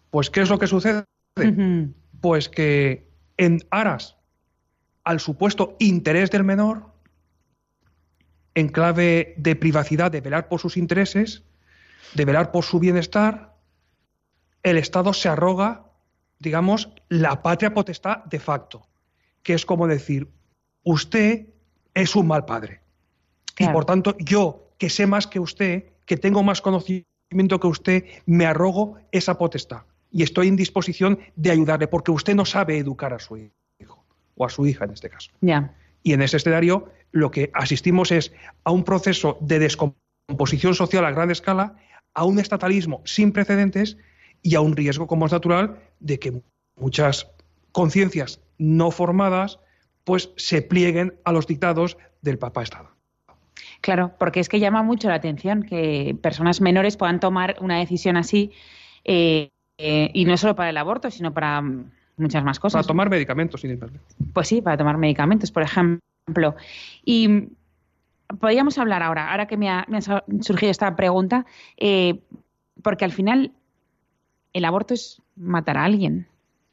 Pues, ¿qué es lo que sucede? Pues que en aras al supuesto interés del menor, en clave de privacidad, de velar por sus intereses, de velar por su bienestar, el Estado se arroga, digamos, la patria potestad de facto, que es como decir, usted es un mal padre. Y por tanto, yo, que sé más que usted, que tengo más conocimiento que usted, me arrogo esa potestad y estoy en disposición de ayudarle, porque usted no sabe educar a su hijo, o a su hija en este caso. Y en ese escenario lo que asistimos es a un proceso de descomposición social a gran escala, a un estatalismo sin precedentes y a un riesgo, como es natural, de que muchas conciencias no formadas pues se plieguen a los dictados del papá Estado. Claro, porque es que llama mucho la atención que personas menores puedan tomar una decisión así eh, eh, y no solo para el aborto, sino para muchas más cosas. Para tomar medicamentos, sin Pues sí, para tomar medicamentos, por ejemplo. Y podríamos hablar ahora, ahora que me ha, surgido esta pregunta, eh, porque al final el aborto es matar a alguien,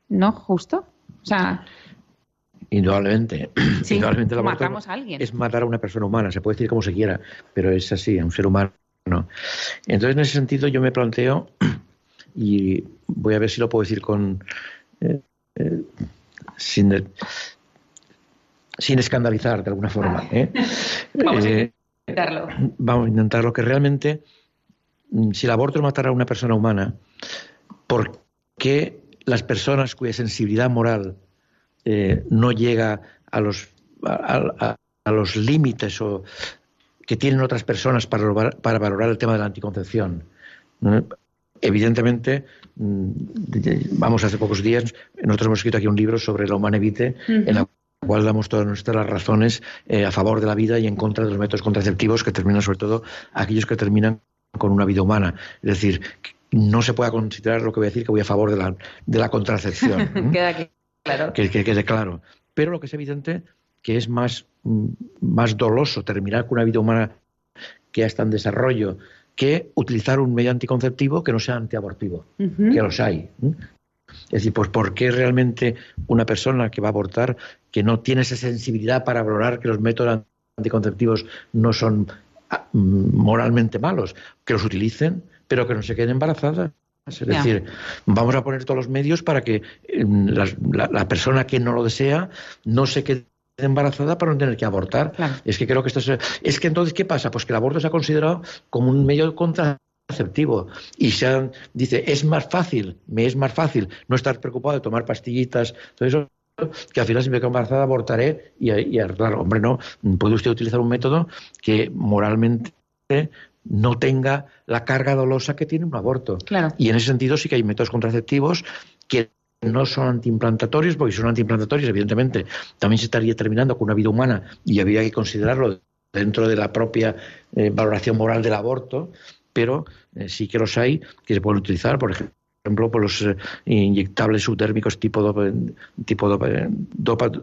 ¿no? ¿Justo? O sea... Indudablemente. Sí, Indudablemente el aborto matamos a alguien. es matar a una persona humana, se puede decir como se quiera, pero es así, a un ser humano. Entonces, en ese sentido, yo me planteo y voy a ver si lo puedo decir con eh, eh, sin, sin escandalizar de alguna forma. ¿eh? vamos a intentarlo. Vamos a intentarlo, que realmente mm, si el aborto matara a una persona humana, ¿por qué las personas cuya sensibilidad moral no llega a los, a, los límites o que tienen otras personas para, para valorar el tema de la anticoncepción? Evidentemente, mm, vamos, hace pocos días, nosotros hemos escrito aquí un libro sobre la humana evite, en la cual damos todas nuestras razones eh, a favor de la vida y en contra de los métodos contraceptivos que terminan, sobre todo, aquellos que terminan con una vida humana. Es decir, no se pueda considerar lo que voy a decir que voy a favor de la, de la contracepción. Queda claro. Que, que, quede claro. Pero lo que es evidente que es más, mm, más doloso terminar con una vida humana que ya está en desarrollo que utilizar un medio anticonceptivo que no sea antiabortivo, que los hay. Es decir, pues ¿por qué realmente una persona que va a abortar, que no tiene esa sensibilidad para valorar que los métodos anticonceptivos no son ah, mm, moralmente malos, que los utilicen, pero que no se queden embarazadas? Es decir, vamos a poner todos los medios para que mm, la, persona que no lo desea no se quede embarazada para no tener que abortar. Es que creo que esto es... Es que entonces, ¿qué pasa? Pues que el aborto se ha considerado como un medio contraceptivo y se dice, es más fácil, me es más fácil no estar preocupado de tomar pastillitas, todo eso que al final si me quedo embarazada abortaré y, y claro, hombre, no, puede usted utilizar un método que moralmente no tenga la carga dolosa que tiene un aborto. Y en ese sentido sí que hay métodos contraceptivos que no son antiimplantatorios, porque si son antiimplantatorios, evidentemente, también se estaría terminando con una vida humana y habría que considerarlo dentro de la propia eh, valoración moral del aborto, pero eh, sí que los hay que se pueden utilizar, por ejemplo, por los eh, inyectables subdérmicos tipo, tipo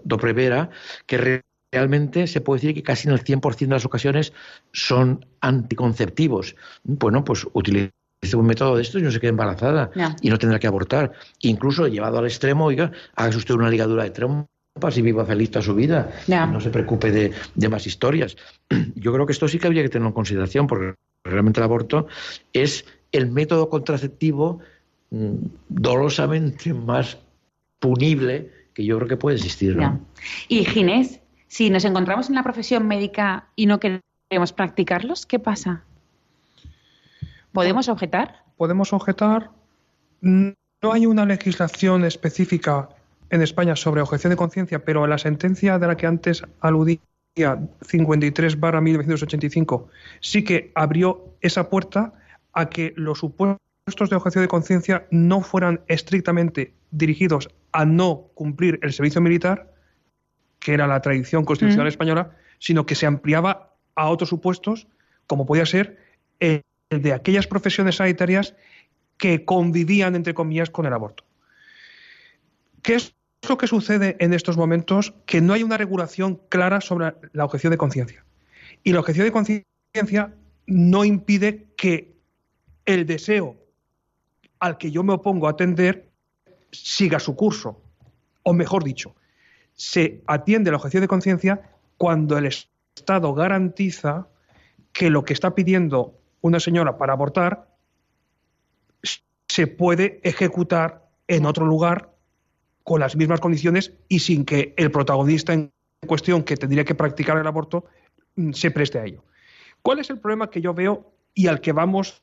Doprevera, que realmente se puede decir que casi en el 100% de las ocasiones son anticonceptivos. Bueno, pues utilizar un método de esto y no se quede embarazada y no tendrá que abortar. Incluso llevado al extremo, oiga, hágase usted una ligadura de trompa y viva feliz toda su vida. No se preocupe de, más historias. Yo creo que esto sí que habría que tenerlo en consideración, porque realmente el aborto es el método contraceptivo mm, dolosamente más punible que yo creo que puede existir. Y Ginés, si nos encontramos en la profesión médica y no queremos practicarlos, ¿qué pasa? ¿Podemos objetar? Podemos objetar. No hay una legislación específica en España sobre objeción de conciencia, pero la sentencia de la que antes aludía, 53 barra 1985, sí que abrió esa puerta a que los supuestos de objeción de conciencia no fueran estrictamente dirigidos a no cumplir el servicio militar, que era la tradición constitucional mm. española, sino que se ampliaba a otros supuestos, como podía ser el de aquellas profesiones sanitarias que convivían, entre comillas, con el aborto. ¿Qué es lo que sucede en estos momentos? Que no hay una regulación clara sobre la objeción de conciencia. Y la objeción de conciencia no impide que el deseo al que yo me opongo a atender siga su curso. O mejor dicho, se atiende la objeción de conciencia cuando el Estado garantiza que lo que está pidiendo una señora para abortar se puede ejecutar en otro lugar con las mismas condiciones y sin que el protagonista en cuestión que tendría que practicar el aborto mm, se preste a ello. ¿Cuál es el problema que yo veo y al que vamos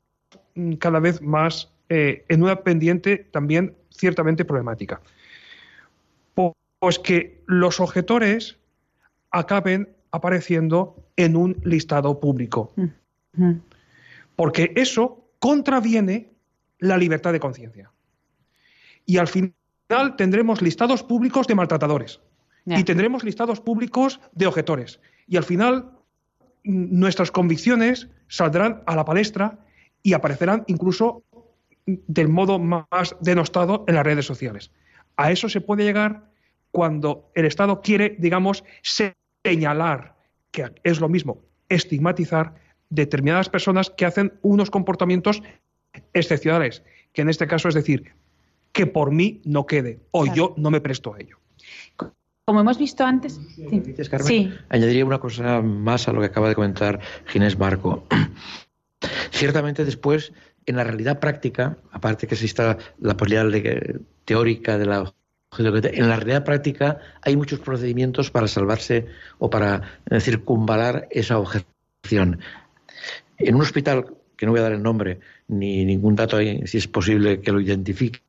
mm, cada vez más eh, en una pendiente también ciertamente problemática? Pues que los objetores acaben apareciendo en un listado público. Mm. Porque eso contraviene la libertad de conciencia. Y al final tendremos listados públicos de maltratadores y tendremos listados públicos de objetores. Y al final nuestras convicciones saldrán a la palestra y aparecerán incluso del modo más denostado en las redes sociales. A eso se puede llegar cuando el Estado quiere, digamos, señalar, que es lo mismo, estigmatizar determinadas personas que hacen unos comportamientos excepcionales, que en este caso es decir, que por mí no quede o yo no me presto a ello. Como hemos visto antes, sí. añadiría una cosa más a lo que acaba de comentar Ginés Marco. Ciertamente después, en la realidad práctica, aparte que exista la posibilidad teórica de la en la realidad práctica hay muchos procedimientos para salvarse o para circunvalar esa objeción. En un hospital, que no voy a dar el nombre ni ningún dato ahí, si es posible que lo identifique,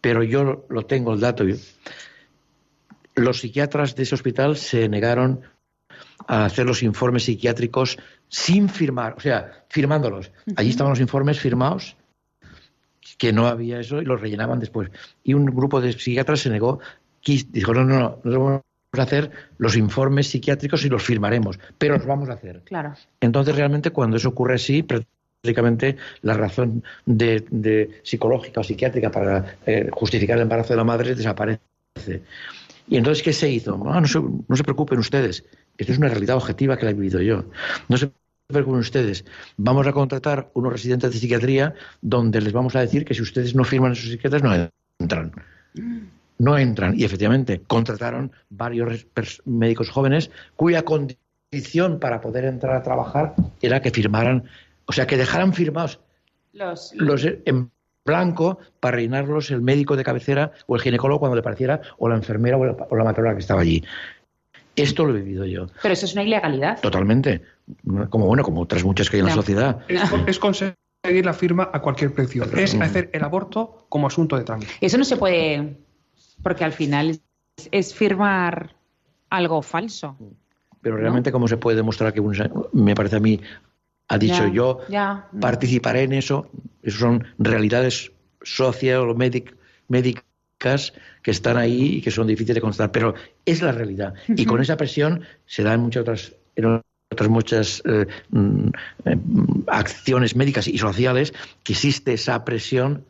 pero yo lo tengo el dato. Los psiquiatras de ese hospital se negaron a hacer los informes psiquiátricos sin firmar, o sea, firmándolos. Allí estaban los informes firmados, que no había eso, y los rellenaban después. Y un grupo de psiquiatras se negó, dijo, no, no, no, no hacer los informes psiquiátricos y los firmaremos, pero los vamos a hacer. Claro. Entonces, realmente, cuando eso ocurre así, prácticamente la razón de, psicológica o psiquiátrica para eh, justificar el embarazo de la madre desaparece. Y entonces, ¿qué se hizo? Ah, no, se, no se preocupen ustedes, esto es una realidad objetiva que la he vivido yo. No se preocupen ustedes, vamos a contratar unos residentes de psiquiatría donde les vamos a decir que si ustedes no firman esos psiquiatras no entran. No entran. Y efectivamente, contrataron varios médicos jóvenes cuya condición para poder entrar a trabajar era que firmaran o sea, que dejaran firmados los, en blanco para reinarlos el médico de cabecera o el ginecólogo cuando le pareciera, o la enfermera o la, matrona que estaba allí. Esto lo he vivido yo. Pero eso es una ilegalidad. Totalmente. Como bueno, como otras muchas que hay en la sociedad. Es, conseguir la firma a cualquier precio. Es hacer el aborto como asunto de trámite. Eso no se puede, porque al final es, firmar algo falso. Pero realmente, ¿cómo se puede demostrar que me parece a mí ha dicho yo participaré en eso. Eso son realidades médicas que están ahí y que son difíciles de constatar, pero es la realidad. Y con esa presión se dan muchas otras, otras muchas eh, mm, eh, acciones médicas y sociales que existe esa presión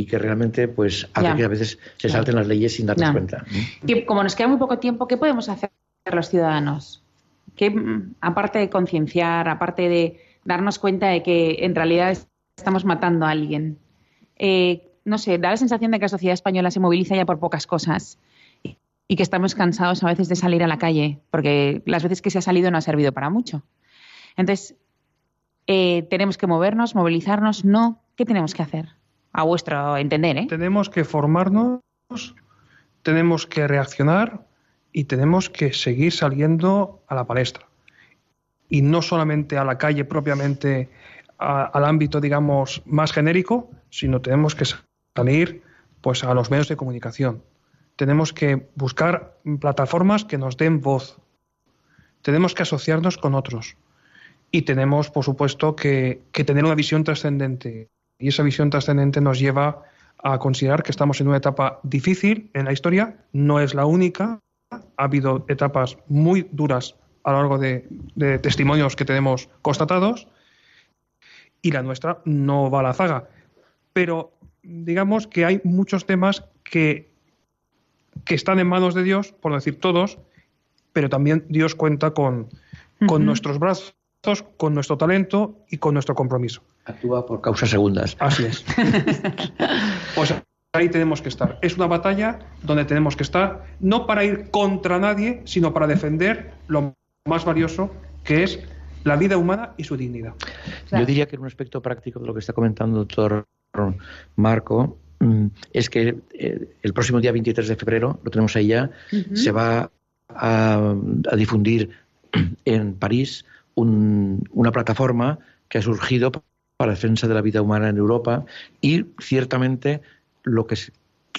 y que realmente pues hace que a veces se salten las leyes sin darnos cuenta. Y como nos queda muy poco tiempo, ¿qué podemos hacer los ciudadanos? que aparte de concienciar, aparte de darnos cuenta de que en realidad estamos matando a alguien, eh, no sé, da la sensación de que la sociedad española se moviliza ya por pocas cosas. y que estamos cansados a veces de salir a la calle, porque las veces que se ha salido no ha servido para mucho. Entonces, eh, tenemos que movernos, movilizarnos, no. ¿Qué tenemos que hacer? A vuestro entender, ¿eh? Tenemos que formarnos, tenemos que reaccionar y tenemos que seguir saliendo a la palestra. Y no solamente a la calle propiamente, al ámbito, digamos, más genérico, sino tenemos que salir pues, a los medios de comunicación tenemos que buscar plataformas que nos den voz. Tenemos que asociarnos con otros. Y tenemos, por supuesto, que, tener una visión trascendente. Y esa visión trascendente nos lleva a considerar que estamos en una etapa difícil en la historia. No es la única. Ha habido etapas muy duras a lo largo de, de testimonios que tenemos constatados. Y la nuestra no va a la zaga. Pero digamos que hay muchos temas que que están en manos de Dios, por decir todos, pero también Dios cuenta con, con nuestros brazos, con nuestro talento y con nuestro compromiso. Actúa por causas segundas. Así es. pues ahí tenemos que estar. Es una batalla donde tenemos que estar, no para ir contra nadie, sino para defender lo más valioso, que es la vida humana y su dignidad. Yo diría que en un aspecto práctico de lo que está comentando el doctor Marco, Mm, es que eh, el próximo día 23 de febrero, lo tenemos ahí ya, se va a, difundir en París una plataforma que ha surgido para la defensa de la vida humana en Europa y ciertamente lo que,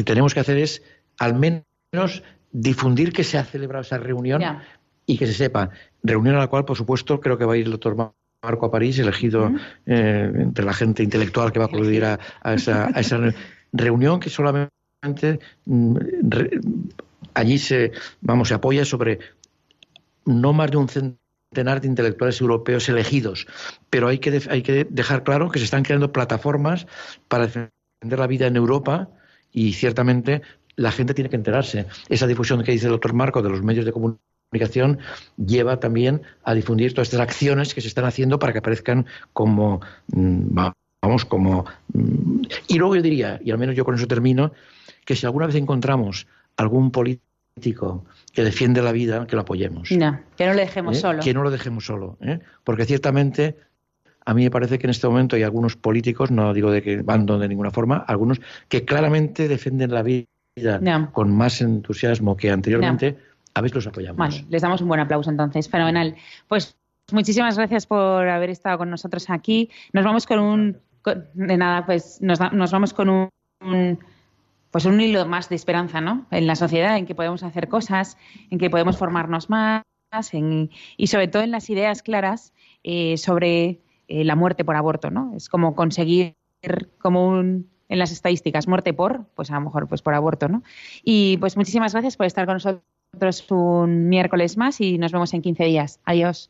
tenemos que hacer es al menos difundir que se ha celebrado esa reunión y que se sepa. Reunión a la cual, por supuesto, creo que va a ir el doctor Marco a París, elegido eh, entre la gente intelectual que va a acudir a, esa, a esa reunión que solamente mm, allí se, vamos, se apoya sobre no más de un centenar de intelectuales europeos elegidos, pero hay que, hay que dejar claro que se están creando plataformas para defender la vida en Europa y ciertamente la gente tiene que enterarse. Esa difusión que dice el doctor Marco de los medios de comunicación lleva también a difundir todas estas acciones que se están haciendo para que aparezcan como, mm, vamos, como... Mm, y luego yo diría, y al menos yo con eso termino, que si alguna vez encontramos algún político que defiende la vida, que lo apoyemos. No, que no lo dejemos ¿Eh? solo. Que no lo dejemos solo. ¿eh? Porque ciertamente a mí me parece que en este momento hay algunos políticos, no digo de que van de ninguna forma, algunos que claramente defienden la vida con más entusiasmo que anteriormente. A veces los apoyamos. Vale, les damos un buen aplauso entonces. Fenomenal. Pues muchísimas gracias por haber estado con nosotros aquí. Nos vamos con un de nada, pues nos, vamos con un, pues un hilo más de esperanza, ¿no? En la sociedad, en que podemos hacer cosas, en que podemos formarnos más, y sobre todo en las ideas claras eh, sobre eh, la muerte por aborto, ¿no? Es como conseguir como un en las estadísticas muerte por, pues a lo mejor pues por aborto, ¿no? Y pues muchísimas gracias por estar con nosotros un miércoles más y nos vemos en 15 días. Adiós.